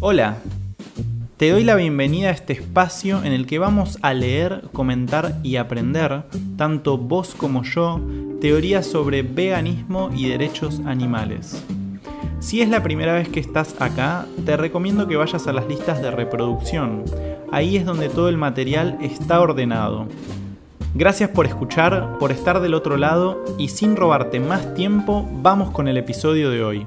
Hola, te doy la bienvenida a este espacio en el que vamos a leer, comentar y aprender, tanto vos como yo, teorías sobre veganismo y derechos animales. Si es la primera vez que estás acá, te recomiendo que vayas a las listas de reproducción. Ahí es donde todo el material está ordenado. Gracias por escuchar, por estar del otro lado y sin robarte más tiempo, vamos con el episodio de hoy.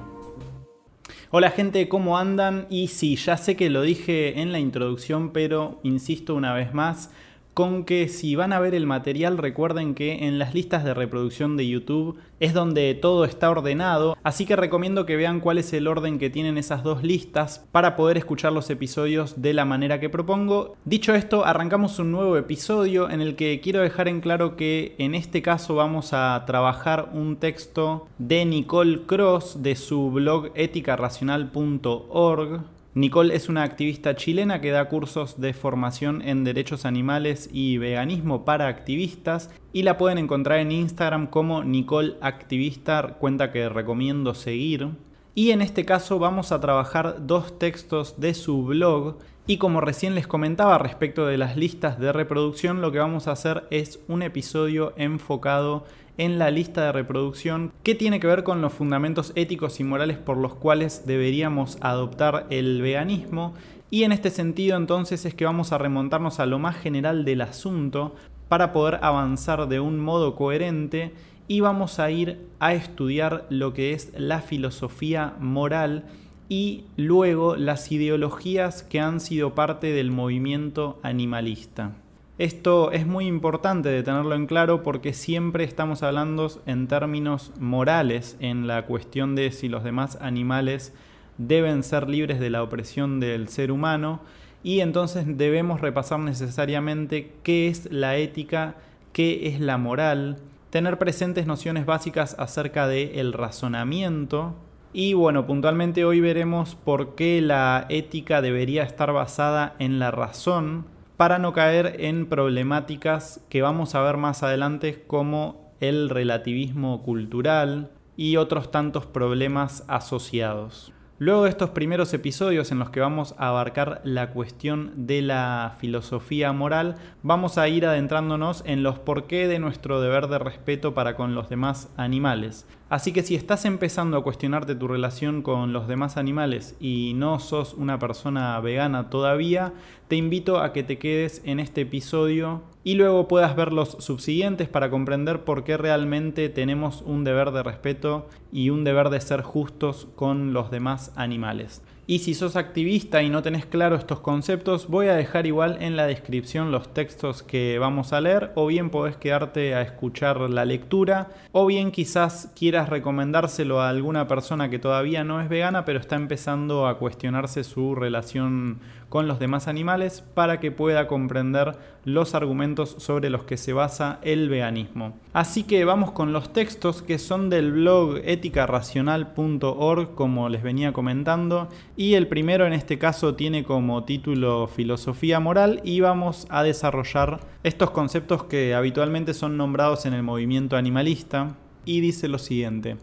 Hola gente, ¿cómo andan? Y sí, ya sé que lo dije en la introducción, pero insisto una vez más, con que si van a ver el material recuerden que en las listas de reproducción de YouTube es donde todo está ordenado, así que recomiendo que vean cuál es el orden que tienen esas dos listas para poder escuchar los episodios de la manera que propongo. Dicho esto, arrancamos un nuevo episodio en el que quiero dejar en claro que en este caso vamos a trabajar un texto de Nicole Cross de su blog éticaracional.org Nicole es una activista chilena que da cursos de formación en derechos animales y veganismo para activistas y la pueden encontrar en Instagram como Nicole Activista, cuenta que recomiendo seguir. Y en este caso vamos a trabajar dos textos de su blog y como recién les comentaba respecto de las listas de reproducción, lo que vamos a hacer es un episodio enfocado en la lista de reproducción que tiene que ver con los fundamentos éticos y morales por los cuales deberíamos adoptar el veganismo y en este sentido entonces es que vamos a remontarnos a lo más general del asunto para poder avanzar de un modo coherente y vamos a ir a estudiar lo que es la filosofía moral y luego las ideologías que han sido parte del movimiento animalista. Esto es muy importante de tenerlo en claro porque siempre estamos hablando en términos morales en la cuestión de si los demás animales deben ser libres de la opresión del ser humano y entonces debemos repasar necesariamente qué es la ética, qué es la moral, tener presentes nociones básicas acerca del el razonamiento y bueno, puntualmente hoy veremos por qué la ética debería estar basada en la razón para no caer en problemáticas que vamos a ver más adelante como el relativismo cultural y otros tantos problemas asociados. Luego de estos primeros episodios en los que vamos a abarcar la cuestión de la filosofía moral, vamos a ir adentrándonos en los porqué de nuestro deber de respeto para con los demás animales. Así que si estás empezando a cuestionarte tu relación con los demás animales y no sos una persona vegana todavía, te invito a que te quedes en este episodio y luego puedas ver los subsiguientes para comprender por qué realmente tenemos un deber de respeto y un deber de ser justos con los demás animales. Y si sos activista y no tenés claro estos conceptos, voy a dejar igual en la descripción los textos que vamos a leer, o bien podés quedarte a escuchar la lectura, o bien quizás quieras recomendárselo a alguna persona que todavía no es vegana, pero está empezando a cuestionarse su relación con los demás animales para que pueda comprender los argumentos sobre los que se basa el veganismo. Así que vamos con los textos que son del blog éticaracional.org como les venía comentando y el primero en este caso tiene como título Filosofía Moral y vamos a desarrollar estos conceptos que habitualmente son nombrados en el movimiento animalista y dice lo siguiente.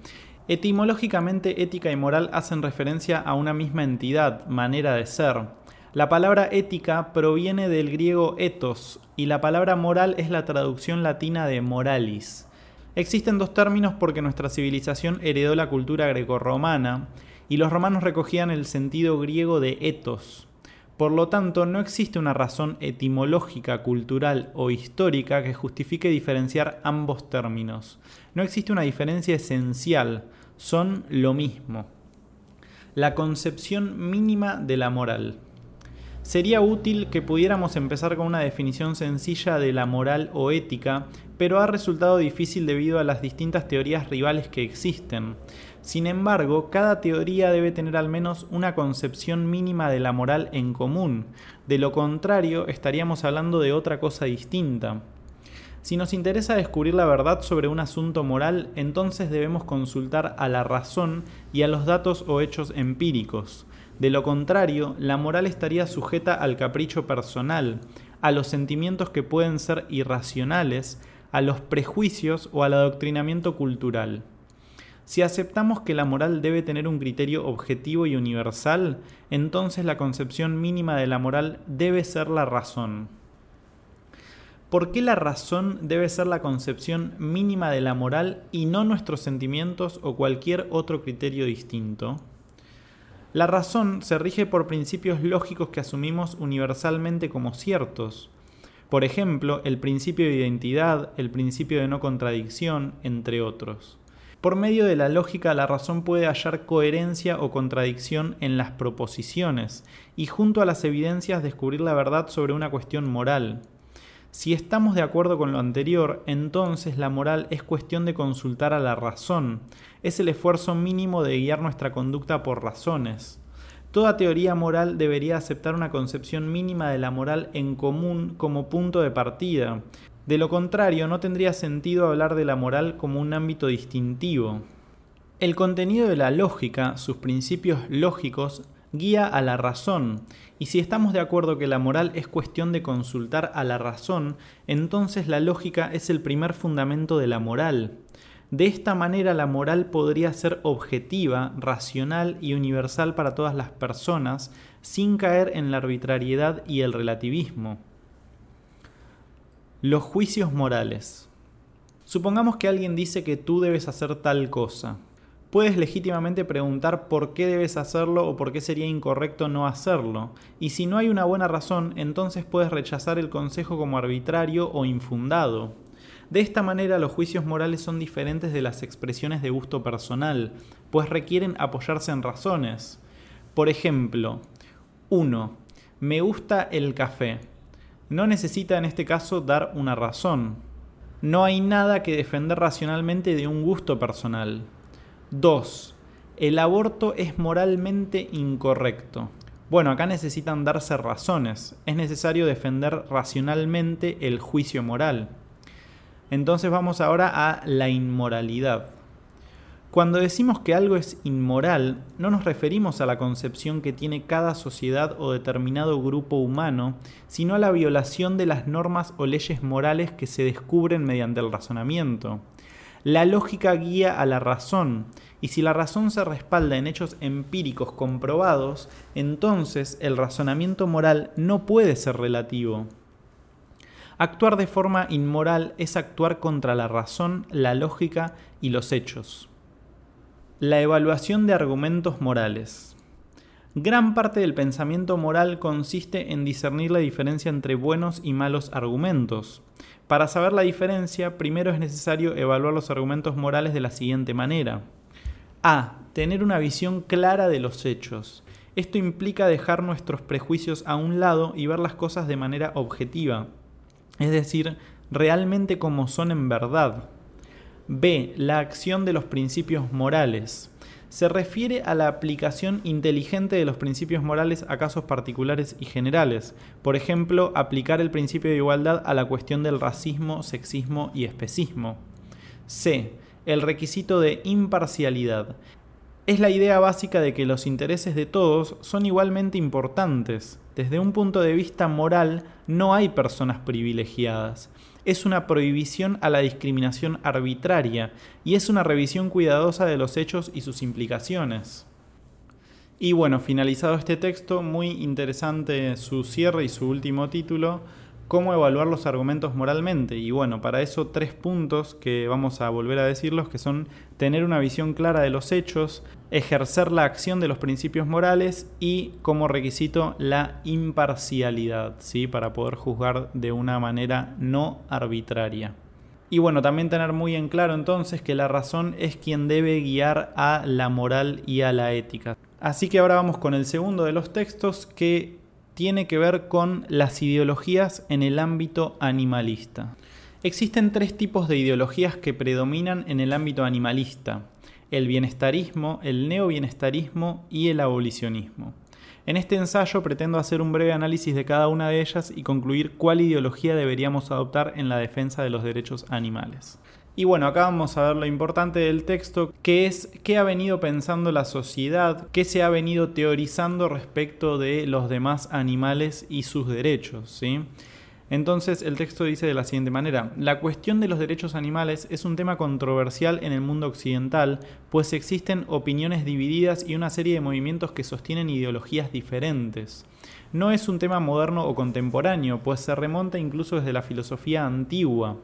Etimológicamente ética y moral hacen referencia a una misma entidad, manera de ser. La palabra ética proviene del griego ethos y la palabra moral es la traducción latina de moralis. Existen dos términos porque nuestra civilización heredó la cultura grecorromana y los romanos recogían el sentido griego de ethos. Por lo tanto, no existe una razón etimológica, cultural o histórica que justifique diferenciar ambos términos. No existe una diferencia esencial, son lo mismo. La concepción mínima de la moral. Sería útil que pudiéramos empezar con una definición sencilla de la moral o ética, pero ha resultado difícil debido a las distintas teorías rivales que existen. Sin embargo, cada teoría debe tener al menos una concepción mínima de la moral en común, de lo contrario estaríamos hablando de otra cosa distinta. Si nos interesa descubrir la verdad sobre un asunto moral, entonces debemos consultar a la razón y a los datos o hechos empíricos. De lo contrario, la moral estaría sujeta al capricho personal, a los sentimientos que pueden ser irracionales, a los prejuicios o al adoctrinamiento cultural. Si aceptamos que la moral debe tener un criterio objetivo y universal, entonces la concepción mínima de la moral debe ser la razón. ¿Por qué la razón debe ser la concepción mínima de la moral y no nuestros sentimientos o cualquier otro criterio distinto? La razón se rige por principios lógicos que asumimos universalmente como ciertos. Por ejemplo, el principio de identidad, el principio de no contradicción, entre otros. Por medio de la lógica, la razón puede hallar coherencia o contradicción en las proposiciones y junto a las evidencias descubrir la verdad sobre una cuestión moral. Si estamos de acuerdo con lo anterior, entonces la moral es cuestión de consultar a la razón, es el esfuerzo mínimo de guiar nuestra conducta por razones. Toda teoría moral debería aceptar una concepción mínima de la moral en común como punto de partida, de lo contrario, no tendría sentido hablar de la moral como un ámbito distintivo. El contenido de la lógica, sus principios lógicos, guía a la razón, y si estamos de acuerdo que la moral es cuestión de consultar a la razón, entonces la lógica es el primer fundamento de la moral. De esta manera la moral podría ser objetiva, racional y universal para todas las personas, sin caer en la arbitrariedad y el relativismo. Los juicios morales. Supongamos que alguien dice que tú debes hacer tal cosa. Puedes legítimamente preguntar por qué debes hacerlo o por qué sería incorrecto no hacerlo. Y si no hay una buena razón, entonces puedes rechazar el consejo como arbitrario o infundado. De esta manera los juicios morales son diferentes de las expresiones de gusto personal, pues requieren apoyarse en razones. Por ejemplo, 1. Me gusta el café no necesita en este caso dar una razón. No hay nada que defender racionalmente de un gusto personal. 2. El aborto es moralmente incorrecto. Bueno, acá necesitan darse razones. Es necesario defender racionalmente el juicio moral. Entonces vamos ahora a la inmoralidad. Cuando decimos que algo es inmoral, no nos referimos a la concepción que tiene cada sociedad o determinado grupo humano, sino a la violación de las normas o leyes morales que se descubren mediante el razonamiento. La lógica guía a la razón, y si la razón se respalda en hechos empíricos comprobados, entonces el razonamiento moral no puede ser relativo. Actuar de forma inmoral es actuar contra la razón, la lógica y los hechos. La evaluación de argumentos morales. Gran parte del pensamiento moral consiste en discernir la diferencia entre buenos y malos argumentos. Para saber la diferencia, primero es necesario evaluar los argumentos morales de la siguiente manera. A. Tener una visión clara de los hechos. Esto implica dejar nuestros prejuicios a un lado y ver las cosas de manera objetiva, es decir, realmente como son en verdad. B. La acción de los principios morales. Se refiere a la aplicación inteligente de los principios morales a casos particulares y generales. Por ejemplo, aplicar el principio de igualdad a la cuestión del racismo, sexismo y especismo. C. El requisito de imparcialidad. Es la idea básica de que los intereses de todos son igualmente importantes. Desde un punto de vista moral, no hay personas privilegiadas es una prohibición a la discriminación arbitraria y es una revisión cuidadosa de los hechos y sus implicaciones. Y bueno, finalizado este texto, muy interesante su cierre y su último título, cómo evaluar los argumentos moralmente. Y bueno, para eso tres puntos que vamos a volver a decirlos, que son tener una visión clara de los hechos, ejercer la acción de los principios morales y como requisito la imparcialidad, ¿sí? para poder juzgar de una manera no arbitraria. Y bueno, también tener muy en claro entonces que la razón es quien debe guiar a la moral y a la ética. Así que ahora vamos con el segundo de los textos que tiene que ver con las ideologías en el ámbito animalista. Existen tres tipos de ideologías que predominan en el ámbito animalista, el bienestarismo, el neobienestarismo y el abolicionismo. En este ensayo pretendo hacer un breve análisis de cada una de ellas y concluir cuál ideología deberíamos adoptar en la defensa de los derechos animales. Y bueno, acá vamos a ver lo importante del texto, que es qué ha venido pensando la sociedad, qué se ha venido teorizando respecto de los demás animales y sus derechos. ¿sí? Entonces el texto dice de la siguiente manera, la cuestión de los derechos animales es un tema controversial en el mundo occidental, pues existen opiniones divididas y una serie de movimientos que sostienen ideologías diferentes. No es un tema moderno o contemporáneo, pues se remonta incluso desde la filosofía antigua.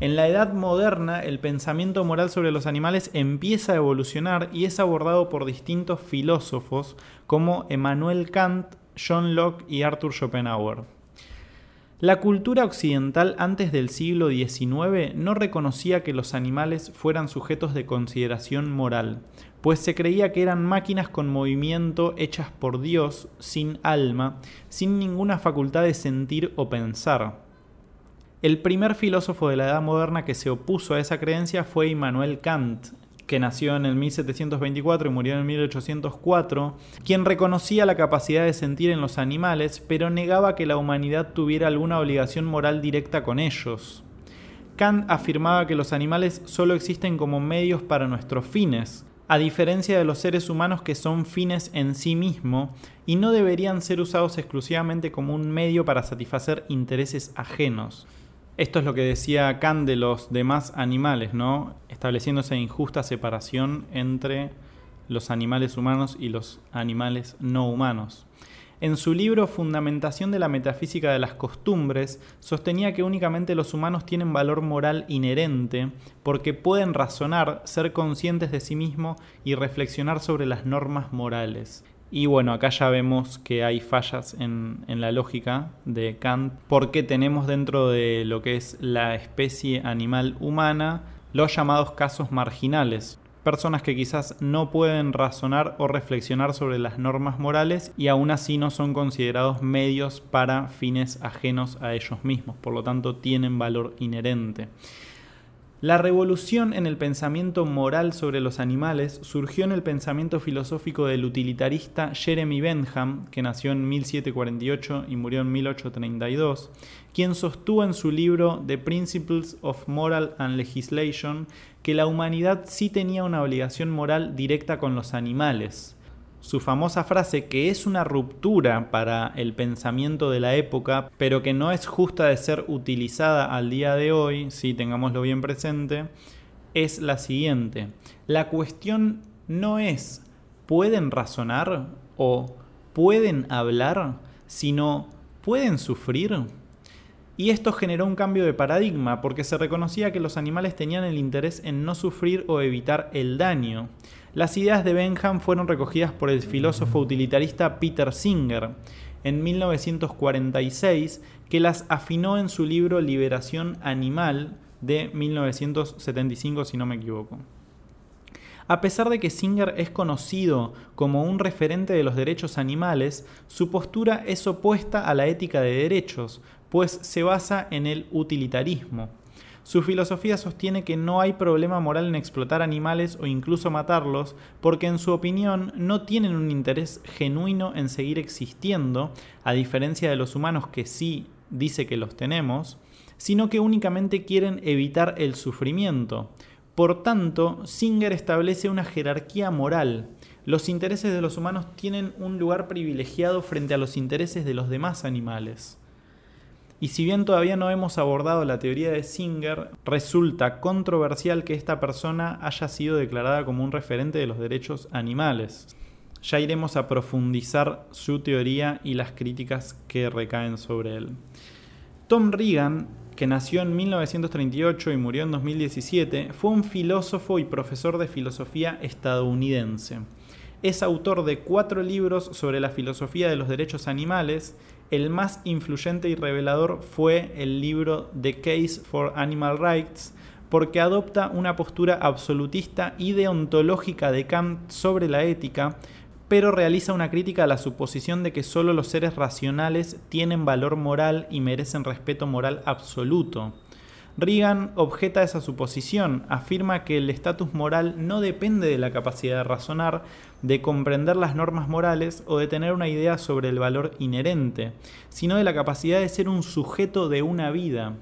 En la edad moderna, el pensamiento moral sobre los animales empieza a evolucionar y es abordado por distintos filósofos como Emmanuel Kant, John Locke y Arthur Schopenhauer. La cultura occidental antes del siglo XIX no reconocía que los animales fueran sujetos de consideración moral, pues se creía que eran máquinas con movimiento hechas por Dios, sin alma, sin ninguna facultad de sentir o pensar. El primer filósofo de la Edad Moderna que se opuso a esa creencia fue Immanuel Kant, que nació en el 1724 y murió en el 1804, quien reconocía la capacidad de sentir en los animales, pero negaba que la humanidad tuviera alguna obligación moral directa con ellos. Kant afirmaba que los animales solo existen como medios para nuestros fines, a diferencia de los seres humanos que son fines en sí mismo y no deberían ser usados exclusivamente como un medio para satisfacer intereses ajenos. Esto es lo que decía Kant de los demás animales, ¿no? Estableciendo esa injusta separación entre los animales humanos y los animales no humanos. En su libro Fundamentación de la Metafísica de las Costumbres, sostenía que únicamente los humanos tienen valor moral inherente porque pueden razonar, ser conscientes de sí mismos y reflexionar sobre las normas morales. Y bueno, acá ya vemos que hay fallas en, la lógica de Kant, porque tenemos dentro de lo que es la especie animal humana los llamados casos marginales, personas que quizás no pueden razonar o reflexionar sobre las normas morales y aún así no son considerados medios para fines ajenos a ellos mismos, por lo tanto tienen valor inherente. La revolución en el pensamiento moral sobre los animales surgió en el pensamiento filosófico del utilitarista Jeremy Bentham, que nació en 1748 y murió en 1832, quien sostuvo en su libro The Principles of Moral and Legislation que la humanidad sí tenía una obligación moral directa con los animales su famosa frase que es una ruptura para el pensamiento de la época, pero que no es justa de ser utilizada al día de hoy, si tengámoslo bien presente, es la siguiente. La cuestión no es pueden razonar o pueden hablar, sino pueden sufrir. Y esto generó un cambio de paradigma porque se reconocía que los animales tenían el interés en no sufrir o evitar el daño. Las ideas de Benham fueron recogidas por el filósofo utilitarista Peter Singer en 1946, que las afinó en su libro Liberación Animal de 1975, si no me equivoco. A pesar de que Singer es conocido como un referente de los derechos animales, su postura es opuesta a la ética de derechos, pues se basa en el utilitarismo. Su filosofía sostiene que no hay problema moral en explotar animales o incluso matarlos, porque en su opinión no tienen un interés genuino en seguir existiendo, a diferencia de los humanos que sí dice que los tenemos, sino que únicamente quieren evitar el sufrimiento. Por tanto, Singer establece una jerarquía moral. Los intereses de los humanos tienen un lugar privilegiado frente a los intereses de los demás animales. Y si bien todavía no hemos abordado la teoría de Singer, resulta controversial que esta persona haya sido declarada como un referente de los derechos animales. Ya iremos a profundizar su teoría y las críticas que recaen sobre él. Tom Regan, que nació en 1938 y murió en 2017, fue un filósofo y profesor de filosofía estadounidense. Es autor de cuatro libros sobre la filosofía de los derechos animales el más influyente y revelador fue el libro The Case for Animal Rights, porque adopta una postura absolutista y deontológica de Kant sobre la ética, pero realiza una crítica a la suposición de que solo los seres racionales tienen valor moral y merecen respeto moral absoluto. Reagan objeta esa suposición, afirma que el estatus moral no depende de la capacidad de razonar, de comprender las normas morales o de tener una idea sobre el valor inherente, sino de la capacidad de ser un sujeto de una vida,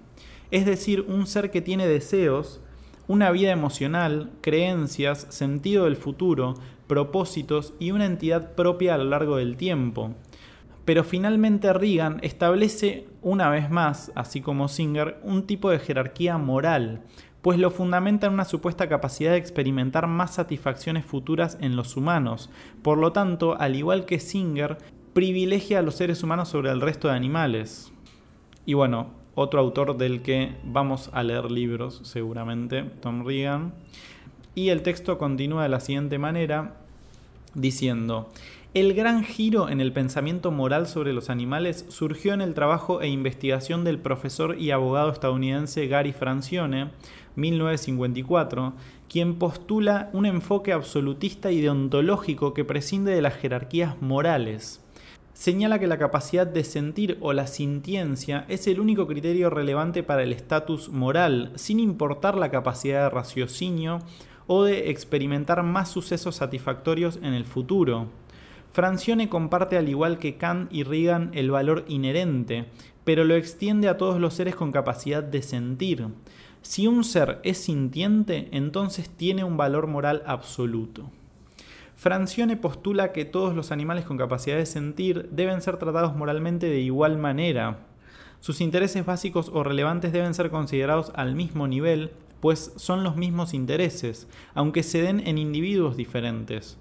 es decir, un ser que tiene deseos, una vida emocional, creencias, sentido del futuro, propósitos y una entidad propia a lo largo del tiempo. Pero finalmente Reagan establece una vez más, así como Singer, un tipo de jerarquía moral, pues lo fundamenta en una supuesta capacidad de experimentar más satisfacciones futuras en los humanos. Por lo tanto, al igual que Singer, privilegia a los seres humanos sobre el resto de animales. Y bueno, otro autor del que vamos a leer libros seguramente, Tom Reagan. Y el texto continúa de la siguiente manera, diciendo, el gran giro en el pensamiento moral sobre los animales surgió en el trabajo e investigación del profesor y abogado estadounidense Gary Francione, 1954, quien postula un enfoque absolutista y deontológico que prescinde de las jerarquías morales. Señala que la capacidad de sentir o la sintiencia es el único criterio relevante para el estatus moral, sin importar la capacidad de raciocinio o de experimentar más sucesos satisfactorios en el futuro. Francione comparte al igual que Kant y Reagan el valor inherente, pero lo extiende a todos los seres con capacidad de sentir. Si un ser es sintiente, entonces tiene un valor moral absoluto. Francione postula que todos los animales con capacidad de sentir deben ser tratados moralmente de igual manera. Sus intereses básicos o relevantes deben ser considerados al mismo nivel, pues son los mismos intereses, aunque se den en individuos diferentes.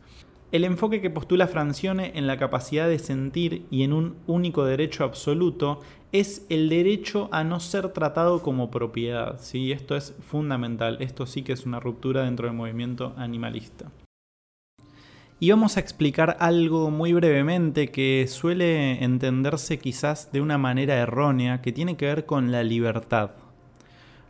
El enfoque que postula Francione en la capacidad de sentir y en un único derecho absoluto es el derecho a no ser tratado como propiedad. ¿sí? Esto es fundamental, esto sí que es una ruptura dentro del movimiento animalista. Y vamos a explicar algo muy brevemente que suele entenderse quizás de una manera errónea que tiene que ver con la libertad.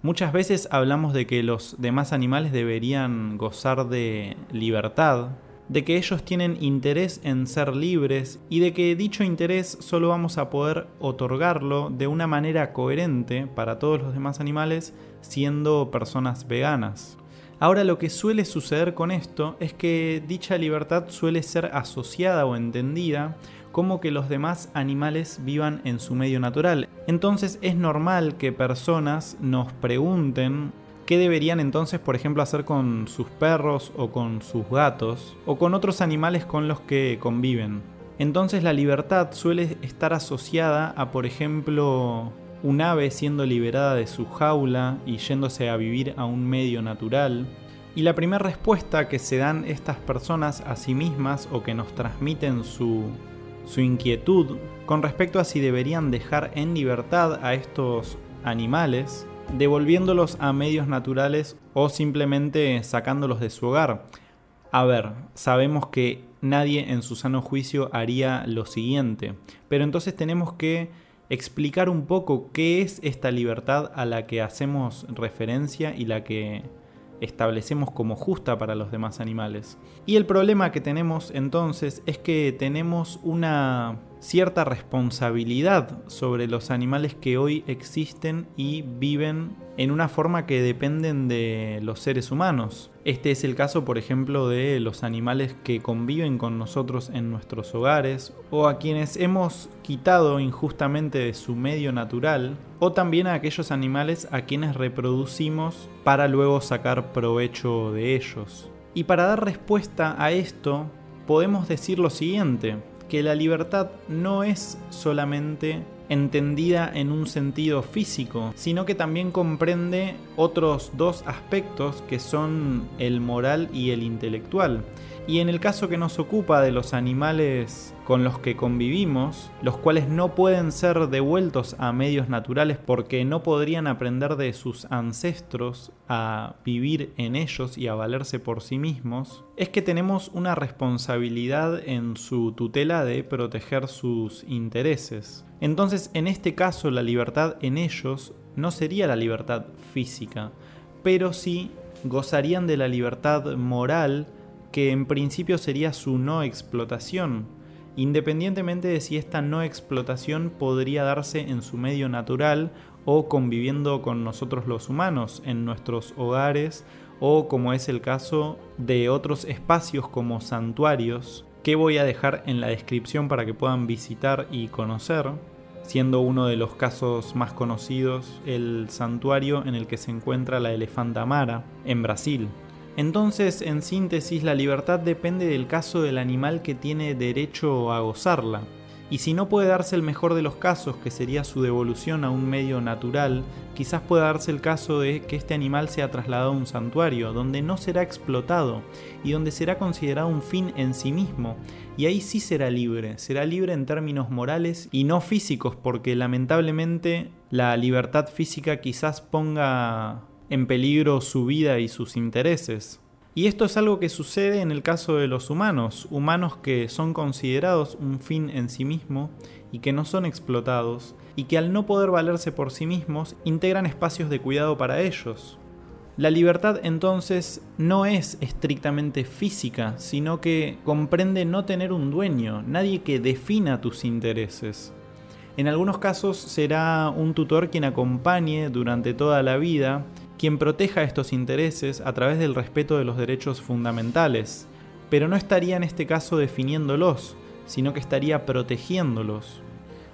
Muchas veces hablamos de que los demás animales deberían gozar de libertad, de que ellos tienen interés en ser libres y de que dicho interés solo vamos a poder otorgarlo de una manera coherente para todos los demás animales siendo personas veganas. Ahora lo que suele suceder con esto es que dicha libertad suele ser asociada o entendida como que los demás animales vivan en su medio natural. Entonces es normal que personas nos pregunten ¿Qué deberían entonces, por ejemplo, hacer con sus perros o con sus gatos o con otros animales con los que conviven? Entonces la libertad suele estar asociada a, por ejemplo, un ave siendo liberada de su jaula y yéndose a vivir a un medio natural. Y la primera respuesta que se dan estas personas a sí mismas o que nos transmiten su, su inquietud con respecto a si deberían dejar en libertad a estos animales devolviéndolos a medios naturales o simplemente sacándolos de su hogar. A ver, sabemos que nadie en su sano juicio haría lo siguiente, pero entonces tenemos que explicar un poco qué es esta libertad a la que hacemos referencia y la que establecemos como justa para los demás animales. Y el problema que tenemos entonces es que tenemos una cierta responsabilidad sobre los animales que hoy existen y viven en una forma que dependen de los seres humanos. Este es el caso, por ejemplo, de los animales que conviven con nosotros en nuestros hogares o a quienes hemos quitado injustamente de su medio natural o también a aquellos animales a quienes reproducimos para luego sacar provecho de ellos. Y para dar respuesta a esto, podemos decir lo siguiente, que la libertad no es solamente entendida en un sentido físico, sino que también comprende otros dos aspectos que son el moral y el intelectual. Y en el caso que nos ocupa de los animales con los que convivimos, los cuales no pueden ser devueltos a medios naturales porque no podrían aprender de sus ancestros a vivir en ellos y a valerse por sí mismos, es que tenemos una responsabilidad en su tutela de proteger sus intereses. Entonces, en este caso, la libertad en ellos no sería la libertad física, pero sí gozarían de la libertad moral que en principio sería su no explotación, independientemente de si esta no explotación podría darse en su medio natural o conviviendo con nosotros los humanos en nuestros hogares o como es el caso de otros espacios como santuarios que voy a dejar en la descripción para que puedan visitar y conocer, siendo uno de los casos más conocidos el santuario en el que se encuentra la elefanta mara en Brasil. Entonces, en síntesis, la libertad depende del caso del animal que tiene derecho a gozarla. Y si no puede darse el mejor de los casos, que sería su devolución a un medio natural, quizás pueda darse el caso de que este animal sea trasladado a un santuario, donde no será explotado y donde será considerado un fin en sí mismo. Y ahí sí será libre, será libre en términos morales y no físicos, porque lamentablemente la libertad física quizás ponga en peligro su vida y sus intereses. Y esto es algo que sucede en el caso de los humanos, humanos que son considerados un fin en sí mismo y que no son explotados, y que al no poder valerse por sí mismos, integran espacios de cuidado para ellos. La libertad entonces no es estrictamente física, sino que comprende no tener un dueño, nadie que defina tus intereses. En algunos casos será un tutor quien acompañe durante toda la vida quien proteja estos intereses a través del respeto de los derechos fundamentales, pero no estaría en este caso definiéndolos, sino que estaría protegiéndolos.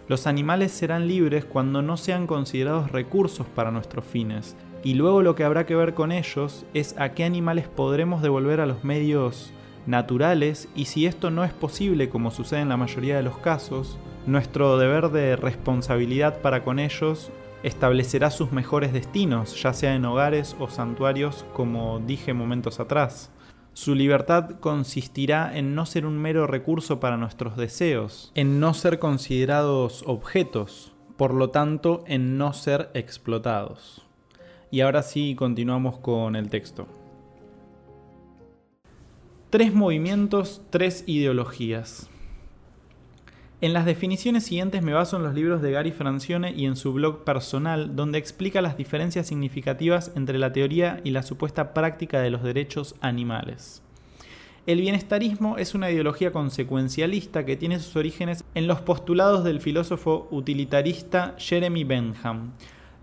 Los animales serán libres cuando no sean considerados recursos para nuestros fines, y luego lo que habrá que ver con ellos es a qué animales podremos devolver a los medios naturales y si esto no es posible como sucede en la mayoría de los casos, nuestro deber de responsabilidad para con ellos establecerá sus mejores destinos, ya sea en hogares o santuarios, como dije momentos atrás. Su libertad consistirá en no ser un mero recurso para nuestros deseos, en no ser considerados objetos, por lo tanto en no ser explotados. Y ahora sí continuamos con el texto. Tres movimientos, tres ideologías. En las definiciones siguientes me baso en los libros de Gary Francione y en su blog personal, donde explica las diferencias significativas entre la teoría y la supuesta práctica de los derechos animales. El bienestarismo es una ideología consecuencialista que tiene sus orígenes en los postulados del filósofo utilitarista Jeremy Bentham,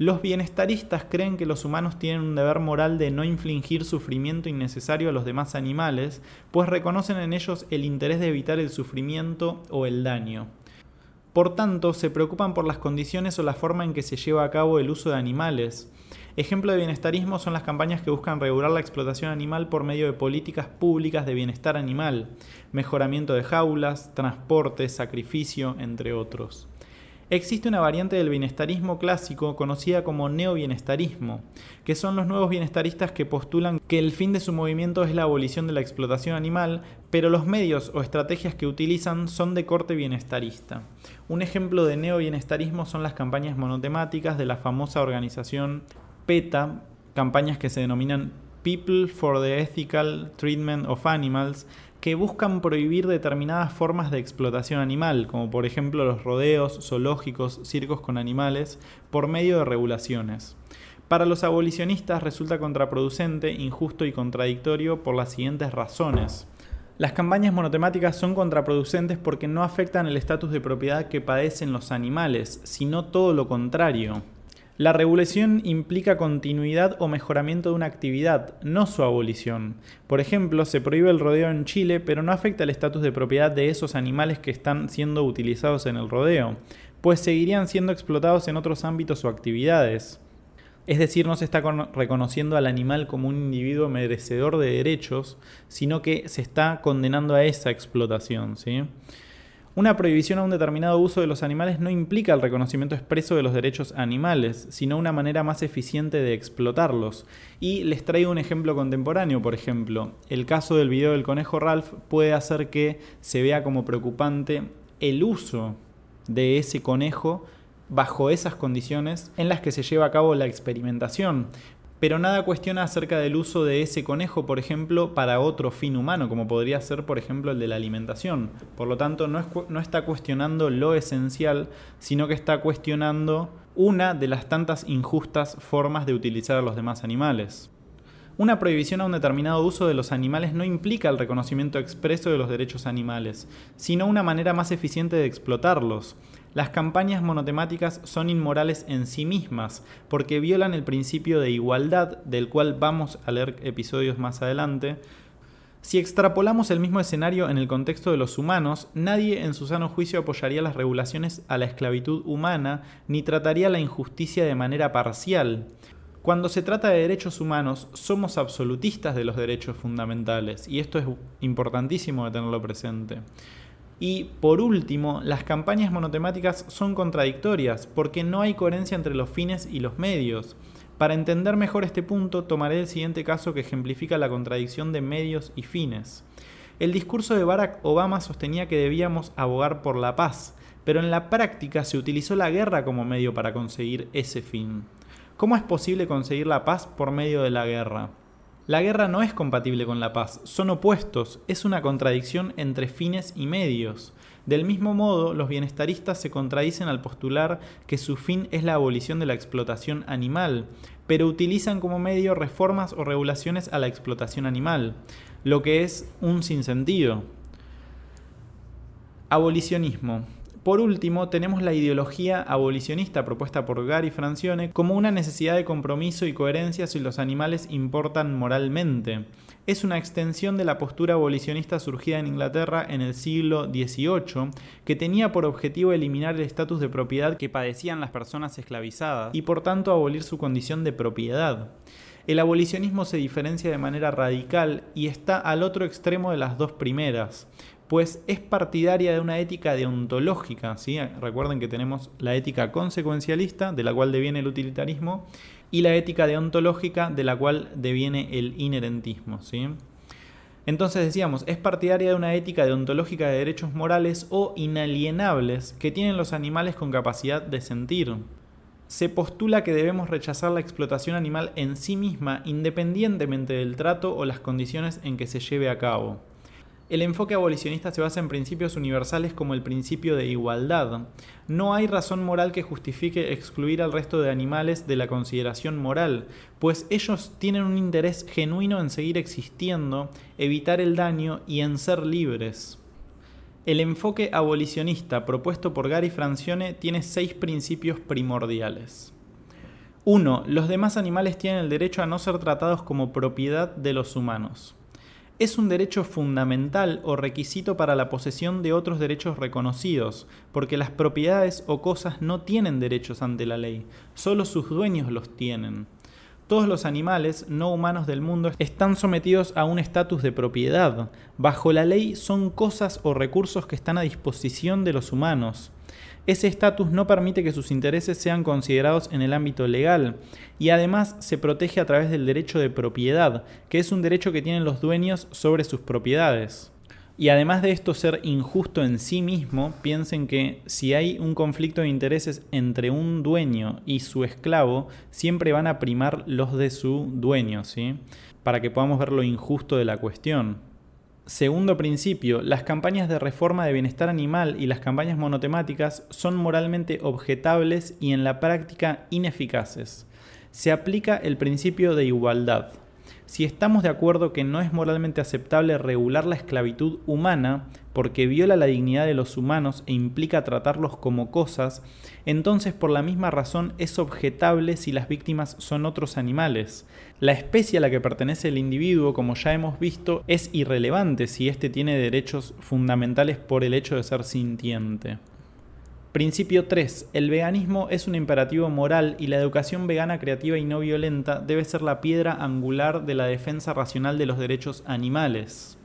los bienestaristas creen que los humanos tienen un deber moral de no infligir sufrimiento innecesario a los demás animales, pues reconocen en ellos el interés de evitar el sufrimiento o el daño. Por tanto, se preocupan por las condiciones o la forma en que se lleva a cabo el uso de animales. Ejemplo de bienestarismo son las campañas que buscan regular la explotación animal por medio de políticas públicas de bienestar animal, mejoramiento de jaulas, transporte, sacrificio, entre otros. Existe una variante del bienestarismo clásico conocida como neobienestarismo, que son los nuevos bienestaristas que postulan que el fin de su movimiento es la abolición de la explotación animal, pero los medios o estrategias que utilizan son de corte bienestarista. Un ejemplo de neobienestarismo son las campañas monotemáticas de la famosa organización PETA, campañas que se denominan People for the Ethical Treatment of Animals, que buscan prohibir determinadas formas de explotación animal, como por ejemplo los rodeos, zoológicos, circos con animales, por medio de regulaciones. Para los abolicionistas resulta contraproducente, injusto y contradictorio por las siguientes razones. Las campañas monotemáticas son contraproducentes porque no afectan el estatus de propiedad que padecen los animales, sino todo lo contrario. La regulación implica continuidad o mejoramiento de una actividad, no su abolición. Por ejemplo, se prohíbe el rodeo en Chile, pero no afecta el estatus de propiedad de esos animales que están siendo utilizados en el rodeo, pues seguirían siendo explotados en otros ámbitos o actividades. Es decir, no se está reconociendo al animal como un individuo merecedor de derechos, sino que se está condenando a esa explotación. ¿sí? Una prohibición a un determinado uso de los animales no implica el reconocimiento expreso de los derechos animales, sino una manera más eficiente de explotarlos. Y les traigo un ejemplo contemporáneo, por ejemplo. El caso del video del conejo Ralph puede hacer que se vea como preocupante el uso de ese conejo bajo esas condiciones en las que se lleva a cabo la experimentación pero nada cuestiona acerca del uso de ese conejo, por ejemplo, para otro fin humano, como podría ser, por ejemplo, el de la alimentación. Por lo tanto, no, está cuestionando lo esencial, sino que está cuestionando una de las tantas injustas formas de utilizar a los demás animales. Una prohibición a un determinado uso de los animales no implica el reconocimiento expreso de los derechos animales, sino una manera más eficiente de explotarlos. Las campañas monotemáticas son inmorales en sí mismas, porque violan el principio de igualdad, del cual vamos a leer episodios más adelante. Si extrapolamos el mismo escenario en el contexto de los humanos, nadie en su sano juicio apoyaría las regulaciones a la esclavitud humana ni trataría la injusticia de manera parcial. Cuando se trata de derechos humanos, somos absolutistas de los derechos fundamentales, y esto es importantísimo de tenerlo presente. Y por último, las campañas monotemáticas son contradictorias porque no hay coherencia entre los fines y los medios. Para entender mejor este punto, tomaré el siguiente caso que ejemplifica la contradicción de medios y fines. El discurso de Barack Obama sostenía que debíamos abogar por la paz, pero en la práctica se utilizó la guerra como medio para conseguir ese fin. ¿Cómo es posible conseguir la paz por medio de la guerra? La guerra no es compatible con la paz, son opuestos, es una contradicción entre fines y medios. Del mismo modo, los bienestaristas se contradicen al postular que su fin es la abolición de la explotación animal, pero utilizan como medio reformas o regulaciones a la explotación animal, lo que es un sinsentido. Abolicionismo. Por último, tenemos la ideología abolicionista propuesta por Gary Francione como una necesidad de compromiso y coherencia si los animales importan moralmente. Es una extensión de la postura abolicionista surgida en Inglaterra en el siglo XVIII, que tenía por objetivo eliminar el estatus de propiedad que padecían las personas esclavizadas y por tanto abolir su condición de propiedad. El abolicionismo se diferencia de manera radical y está al otro extremo de las dos primeras pues es partidaria de una ética deontológica. Recuerden que tenemos la ética consecuencialista, de la cual deviene el utilitarismo, y la ética deontológica, de la cual deviene el inherentismo. Entonces decíamos, es partidaria de una ética deontológica de derechos morales o inalienables que tienen los animales con capacidad de sentir. Se postula que debemos rechazar la explotación animal en sí misma independientemente del trato o las condiciones en que se lleve a cabo. El enfoque abolicionista se basa en principios universales como el principio de igualdad. No hay razón moral que justifique excluir al resto de animales de la consideración moral, pues ellos tienen un interés genuino en seguir existiendo, evitar el daño y en ser libres. El enfoque abolicionista propuesto por Gary Francione tiene seis principios primordiales. 1. Los demás animales tienen el derecho a no ser tratados como propiedad de los humanos es un derecho fundamental o requisito para la posesión de otros derechos reconocidos, porque las propiedades o cosas no tienen derechos ante la ley, solo sus dueños los tienen. Todos los animales no humanos del mundo están sometidos a un estatus de propiedad. Bajo la ley son cosas o recursos que están a disposición de los humanos. Ese estatus no permite que sus intereses sean considerados en el ámbito legal y además se protege a través del derecho de propiedad, que es un derecho que tienen los dueños sobre sus propiedades. Y además de esto ser injusto en sí mismo, piensen que si hay un conflicto de intereses entre un dueño y su esclavo, siempre van a primar los de su dueño, ¿sí? Para que podamos ver lo injusto de la cuestión. Segundo principio, las campañas de reforma de bienestar animal y las campañas monotemáticas son moralmente objetables y en la práctica ineficaces. Se aplica el principio de igualdad. Si estamos de acuerdo que no es moralmente aceptable regular la esclavitud humana porque viola la dignidad de los humanos e implica tratarlos como cosas, entonces por la misma razón es objetable si las víctimas son otros animales. La especie a la que pertenece el individuo, como ya hemos visto, es irrelevante si éste tiene derechos fundamentales por el hecho de ser sintiente. Principio 3. El veganismo es un imperativo moral y la educación vegana creativa y no violenta debe ser la piedra angular de la defensa racional de los derechos animales.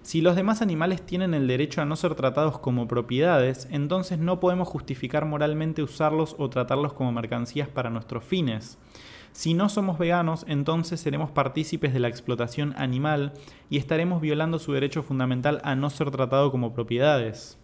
Si los demás animales tienen el derecho a no ser tratados como propiedades, entonces no podemos justificar moralmente usarlos o tratarlos como mercancías para nuestros fines. Si no somos veganos, entonces seremos partícipes de la explotación animal y estaremos violando su derecho fundamental a no ser tratado como propiedades.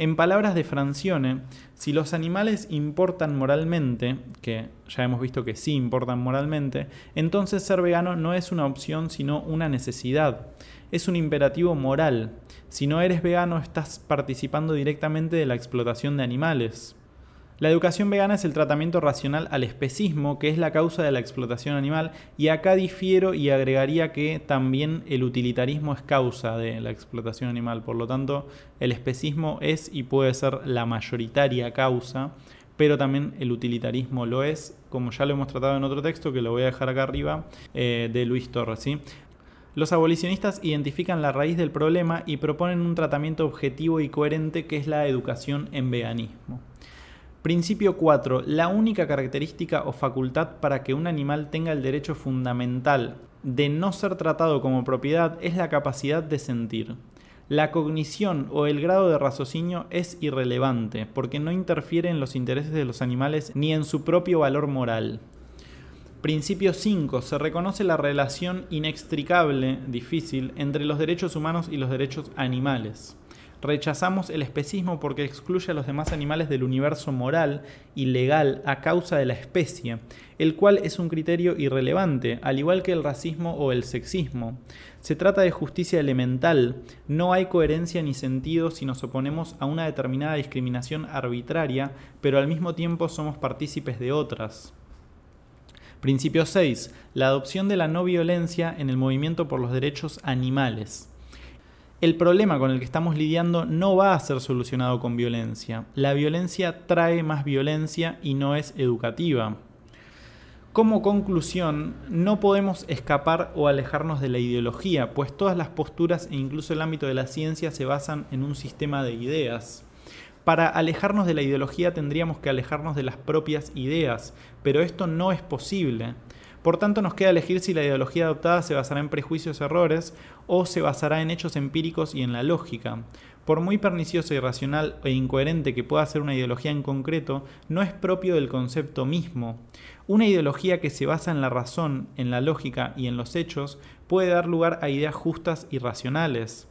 En palabras de Francione, si los animales importan moralmente, que ya hemos visto que sí importan moralmente, entonces ser vegano no es una opción sino una necesidad. Es un imperativo moral. Si no eres vegano estás participando directamente de la explotación de animales. La educación vegana es el tratamiento racional al especismo, que es la causa de la explotación animal, y acá difiero y agregaría que también el utilitarismo es causa de la explotación animal, por lo tanto el especismo es y puede ser la mayoritaria causa, pero también el utilitarismo lo es, como ya lo hemos tratado en otro texto, que lo voy a dejar acá arriba, eh, de Luis Torres. Los abolicionistas identifican la raíz del problema y proponen un tratamiento objetivo y coherente que es la educación en veganismo. Principio 4. La única característica o facultad para que un animal tenga el derecho fundamental de no ser tratado como propiedad es la capacidad de sentir. La cognición o el grado de raciocinio es irrelevante porque no interfiere en los intereses de los animales ni en su propio valor moral. Principio 5. Se reconoce la relación inextricable, difícil, entre los derechos humanos y los derechos animales. Rechazamos el especismo porque excluye a los demás animales del universo moral y legal a causa de la especie, el cual es un criterio irrelevante, al igual que el racismo o el sexismo. Se trata de justicia elemental, no hay coherencia ni sentido si nos oponemos a una determinada discriminación arbitraria, pero al mismo tiempo somos partícipes de otras. Principio 6. La adopción de la no violencia en el movimiento por los derechos animales. El problema con el que estamos lidiando no va a ser solucionado con violencia. La violencia trae más violencia y no es educativa. Como conclusión, no podemos escapar o alejarnos de la ideología, pues todas las posturas e incluso el ámbito de la ciencia se basan en un sistema de ideas. Para alejarnos de la ideología tendríamos que alejarnos de las propias ideas, pero esto no es posible. Por tanto, nos queda elegir si la ideología adoptada se basará en prejuicios errores o se basará en hechos empíricos y en la lógica. Por muy pernicioso, irracional e incoherente que pueda ser una ideología en concreto, no es propio del concepto mismo. Una ideología que se basa en la razón, en la lógica y en los hechos puede dar lugar a ideas justas y racionales.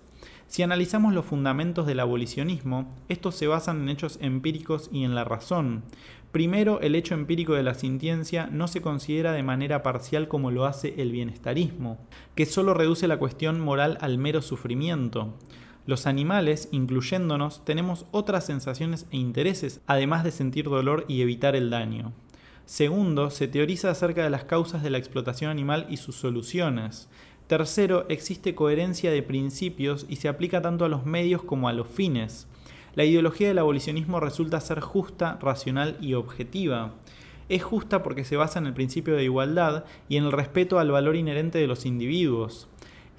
Si analizamos los fundamentos del abolicionismo, estos se basan en hechos empíricos y en la razón. Primero, el hecho empírico de la sintiencia no se considera de manera parcial como lo hace el bienestarismo, que solo reduce la cuestión moral al mero sufrimiento. Los animales, incluyéndonos, tenemos otras sensaciones e intereses, además de sentir dolor y evitar el daño. Segundo, se teoriza acerca de las causas de la explotación animal y sus soluciones. Tercero, existe coherencia de principios y se aplica tanto a los medios como a los fines. La ideología del abolicionismo resulta ser justa, racional y objetiva. Es justa porque se basa en el principio de igualdad y en el respeto al valor inherente de los individuos.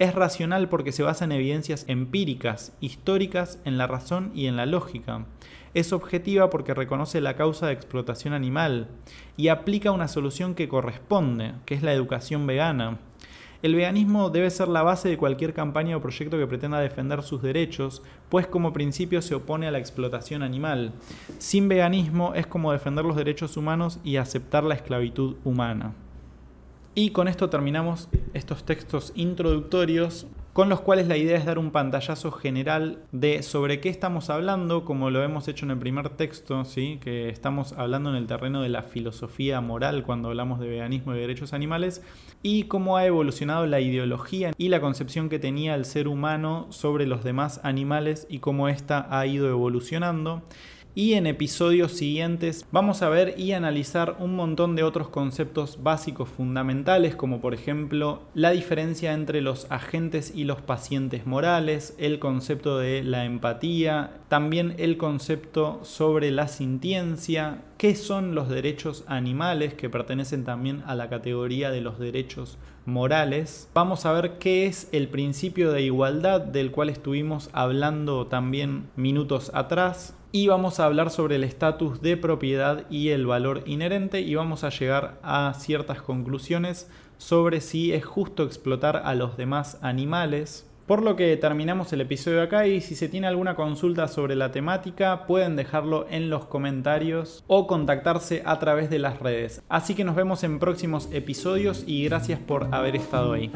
Es racional porque se basa en evidencias empíricas, históricas, en la razón y en la lógica. Es objetiva porque reconoce la causa de explotación animal y aplica una solución que corresponde, que es la educación vegana. El veganismo debe ser la base de cualquier campaña o proyecto que pretenda defender sus derechos, pues como principio se opone a la explotación animal. Sin veganismo es como defender los derechos humanos y aceptar la esclavitud humana. Y con esto terminamos estos textos introductorios con los cuales la idea es dar un pantallazo general de sobre qué estamos hablando, como lo hemos hecho en el primer texto, ¿sí? que estamos hablando en el terreno de la filosofía moral cuando hablamos de veganismo y derechos animales, y cómo ha evolucionado la ideología y la concepción que tenía el ser humano sobre los demás animales y cómo ésta ha ido evolucionando y en episodios siguientes vamos a ver y analizar un montón de otros conceptos básicos fundamentales como por ejemplo la diferencia entre los agentes y los pacientes morales, el concepto de la empatía, también el concepto sobre la sintiencia, qué son los derechos animales que pertenecen también a la categoría de los derechos morales. Vamos a ver qué es el principio de igualdad del cual estuvimos hablando también minutos atrás y vamos a hablar sobre el estatus de propiedad y el valor inherente y vamos a llegar a ciertas conclusiones sobre si es justo explotar a los demás animales. Por lo que terminamos el episodio acá y si se tiene alguna consulta sobre la temática pueden dejarlo en los comentarios o contactarse a través de las redes. Así que nos vemos en próximos episodios y gracias por haber estado ahí.